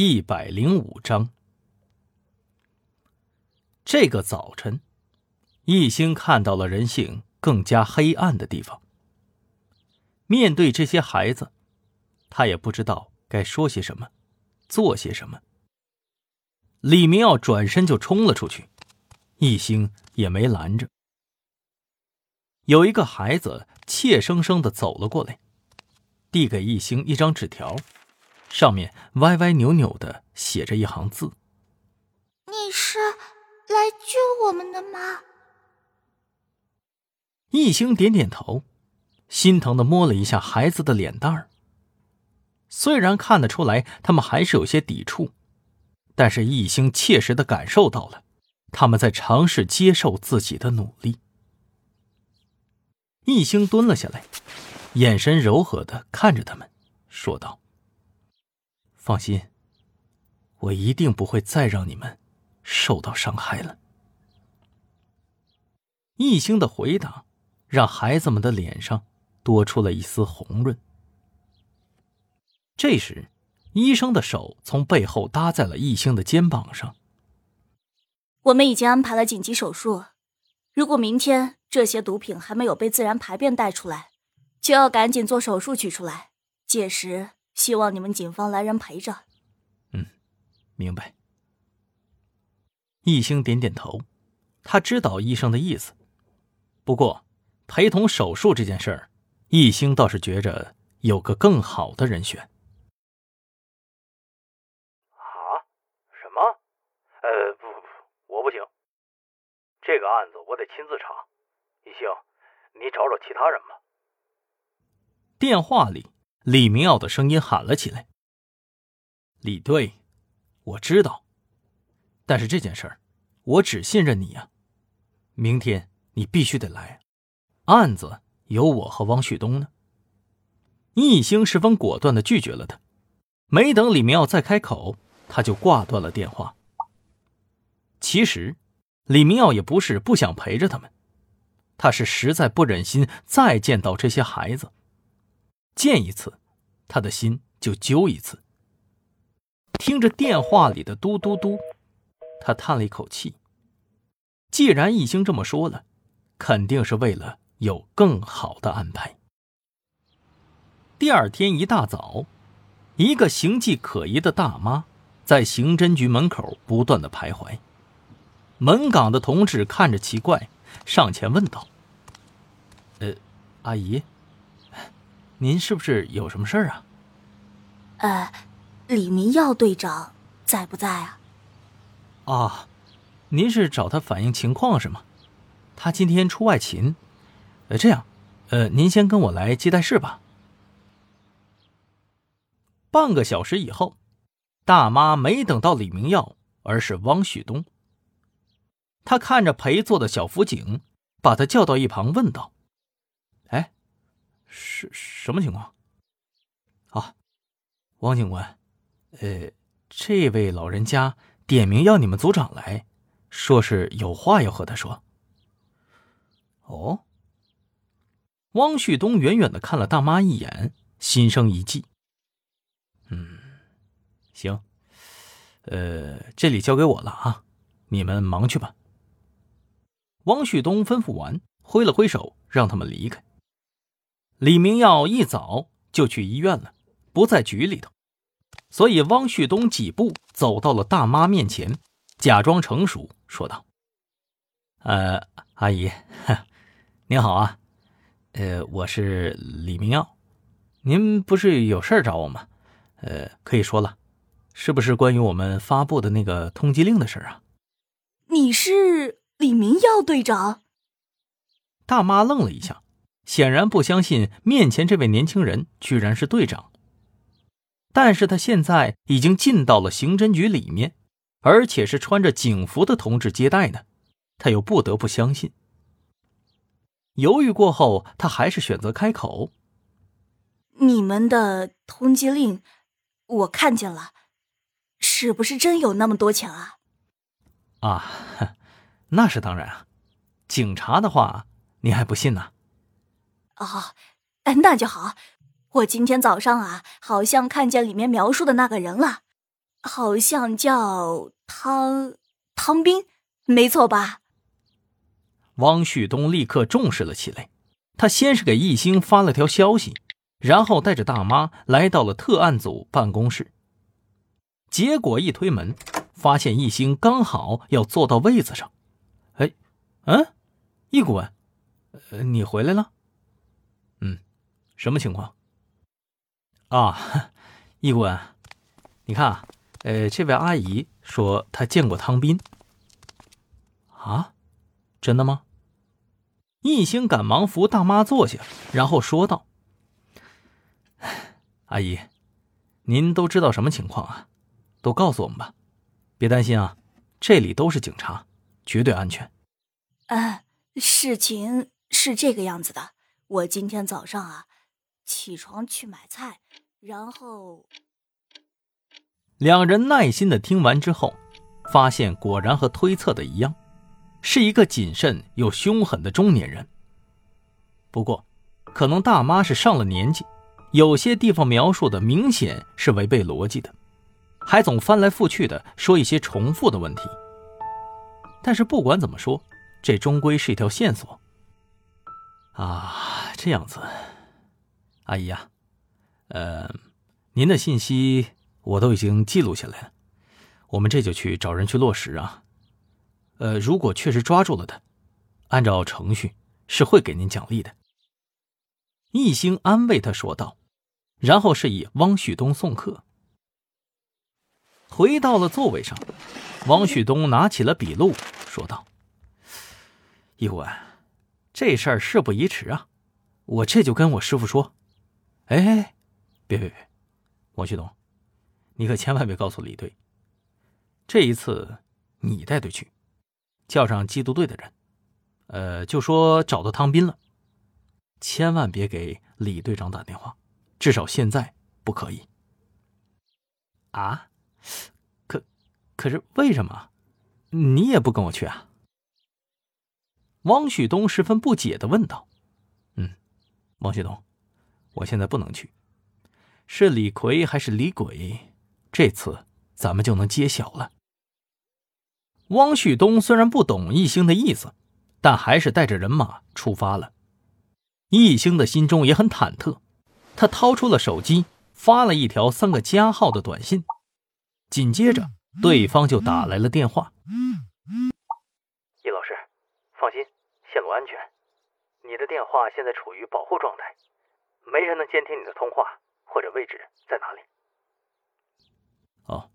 一百零五章。这个早晨，一星看到了人性更加黑暗的地方。面对这些孩子，他也不知道该说些什么，做些什么。李明耀转身就冲了出去，一星也没拦着。有一个孩子怯生生的走了过来，递给一星一张纸条。上面歪歪扭扭的写着一行字：“你是来救我们的吗？”一星点点头，心疼的摸了一下孩子的脸蛋儿。虽然看得出来他们还是有些抵触，但是一星切实的感受到了他们在尝试接受自己的努力。一星蹲了下来，眼神柔和的看着他们，说道。放心，我一定不会再让你们受到伤害了。一星的回答让孩子们的脸上多出了一丝红润。这时，医生的手从背后搭在了一星的肩膀上。我们已经安排了紧急手术，如果明天这些毒品还没有被自然排便带出来，就要赶紧做手术取出来。届时。希望你们警方来人陪着。嗯，明白。易星点点头，他知道医生的意思。不过，陪同手术这件事儿，易星倒是觉着有个更好的人选。啊？什么？呃，不不不，我不行。这个案子我得亲自查。易星，你找找其他人吧。电话里。李明耀的声音喊了起来：“李队，我知道，但是这件事儿，我只信任你呀。明天你必须得来，案子有我和汪旭东呢。”易星十分果断的拒绝了他，没等李明耀再开口，他就挂断了电话。其实，李明耀也不是不想陪着他们，他是实在不忍心再见到这些孩子。见一次，他的心就揪一次。听着电话里的嘟嘟嘟，他叹了一口气。既然易星这么说了，肯定是为了有更好的安排。第二天一大早，一个形迹可疑的大妈在刑侦局门口不断的徘徊。门岗的同志看着奇怪，上前问道：“呃，阿姨。”您是不是有什么事儿啊？呃，李明耀队长在不在啊？啊，您是找他反映情况是吗？他今天出外勤。呃，这样，呃，您先跟我来接待室吧。半个小时以后，大妈没等到李明耀，而是汪旭东。他看着陪坐的小辅警，把他叫到一旁，问道：“哎。”是什么情况？啊，汪警官，呃，这位老人家点名要你们组长来，说是有话要和他说。哦，汪旭东远远的看了大妈一眼，心生一计。嗯，行，呃，这里交给我了啊，你们忙去吧。汪旭东吩咐完，挥了挥手，让他们离开。李明耀一早就去医院了，不在局里头，所以汪旭东几步走到了大妈面前，假装成熟说道：“呃，阿姨，您好啊，呃，我是李明耀，您不是有事找我吗？呃，可以说了，是不是关于我们发布的那个通缉令的事啊？”你是李明耀队长？大妈愣了一下。显然不相信面前这位年轻人居然是队长，但是他现在已经进到了刑侦局里面，而且是穿着警服的同志接待呢，他又不得不相信。犹豫过后，他还是选择开口：“你们的通缉令，我看见了，是不是真有那么多钱啊？”“啊，那是当然啊，警察的话，你还不信呢？”哦，那就好。我今天早上啊，好像看见里面描述的那个人了。好像叫汤汤斌，没错吧？汪旭东立刻重视了起来。他先是给易星发了条消息，然后带着大妈来到了特案组办公室。结果一推门，发现易星刚好要坐到位子上。哎，嗯，易顾问，呃，你回来了？什么情况？啊，易顾问，你看啊，呃，这位阿姨说她见过汤斌。啊，真的吗？易星赶忙扶大妈坐下，然后说道：“阿姨，您都知道什么情况啊？都告诉我们吧，别担心啊，这里都是警察，绝对安全。”呃，事情是这个样子的，我今天早上啊，起床去买菜，然后……两人耐心的听完之后，发现果然和推测的一样。是一个谨慎又凶狠的中年人。不过，可能大妈是上了年纪，有些地方描述的明显是违背逻辑的，还总翻来覆去的说一些重复的问题。但是不管怎么说，这终归是一条线索。啊，这样子，阿姨啊，呃，您的信息我都已经记录下来了，我们这就去找人去落实啊。呃，如果确实抓住了他，按照程序是会给您奖励的。易星安慰他说道，然后示意汪旭东送客。回到了座位上，汪旭东拿起了笔录，说道：“易顾问，这事儿事不宜迟啊，我这就跟我师傅说。哎，别别别，汪旭东，你可千万别告诉李队，这一次你带队去。”叫上缉毒队的人，呃，就说找到汤斌了。千万别给李队长打电话，至少现在不可以。啊？可可是为什么？你也不跟我去啊？汪旭东十分不解的问道。嗯，汪旭东，我现在不能去。是李逵还是李鬼？这次咱们就能揭晓了。汪旭东虽然不懂易星的意思，但还是带着人马出发了。易星的心中也很忐忑，他掏出了手机，发了一条三个加号的短信。紧接着，对方就打来了电话：“易老师，放心，线路安全。你的电话现在处于保护状态，没人能监听你的通话或者位置在哪里。”哦，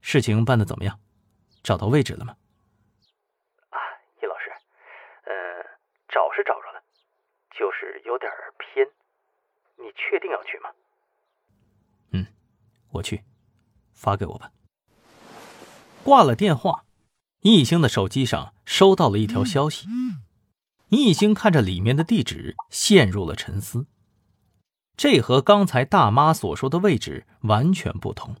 事情办的怎么样？找到位置了吗？啊，叶老师，嗯，找是找着了，就是有点偏。你确定要去吗？嗯，我去，发给我吧。挂了电话，易星的手机上收到了一条消息。易星看着里面的地址，陷入了沉思。这和刚才大妈所说的位置完全不同。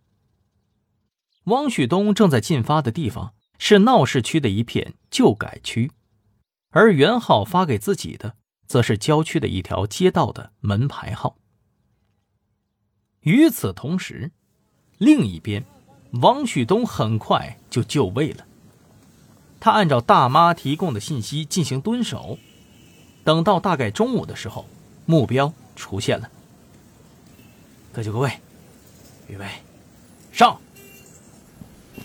汪旭东正在进发的地方是闹市区的一片旧改区，而袁浩发给自己的则是郊区的一条街道的门牌号。与此同时，另一边，汪旭东很快就就位了。他按照大妈提供的信息进行蹲守，等到大概中午的时候，目标出现了。各就各位，预备，上！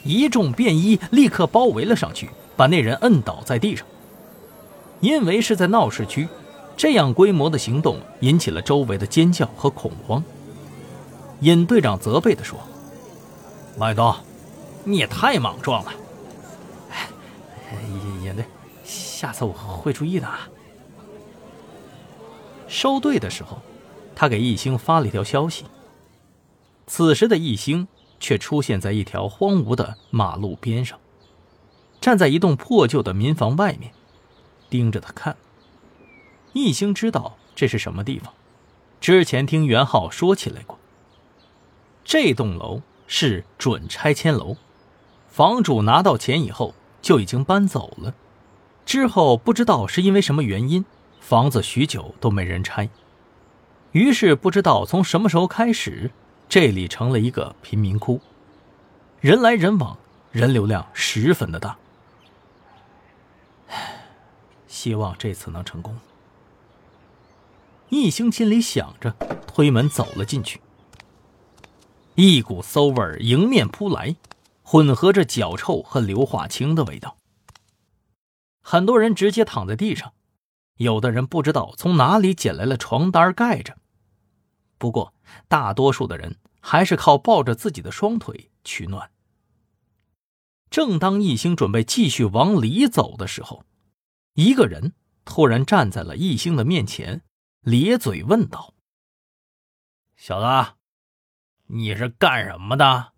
一众便衣立刻包围了上去，把那人摁倒在地上。因为是在闹市区，这样规模的行动引起了周围的尖叫和恐慌。尹队长责备地说：“麦东，你也太莽撞了。”尹队，下次我会注意的。收队的时候，他给易星发了一条消息。此时的易星。却出现在一条荒芜的马路边上，站在一栋破旧的民房外面，盯着他看。易星知道这是什么地方，之前听袁浩说起来过。这栋楼是准拆迁楼，房主拿到钱以后就已经搬走了，之后不知道是因为什么原因，房子许久都没人拆，于是不知道从什么时候开始。这里成了一个贫民窟，人来人往，人流量十分的大。希望这次能成功。易兴心里想着，推门走了进去。一股馊味迎面扑来，混合着脚臭和硫化氢的味道。很多人直接躺在地上，有的人不知道从哪里捡来了床单盖着。不过，大多数的人还是靠抱着自己的双腿取暖。正当异星准备继续往里走的时候，一个人突然站在了异星的面前，咧嘴问道：“小子，你是干什么的？”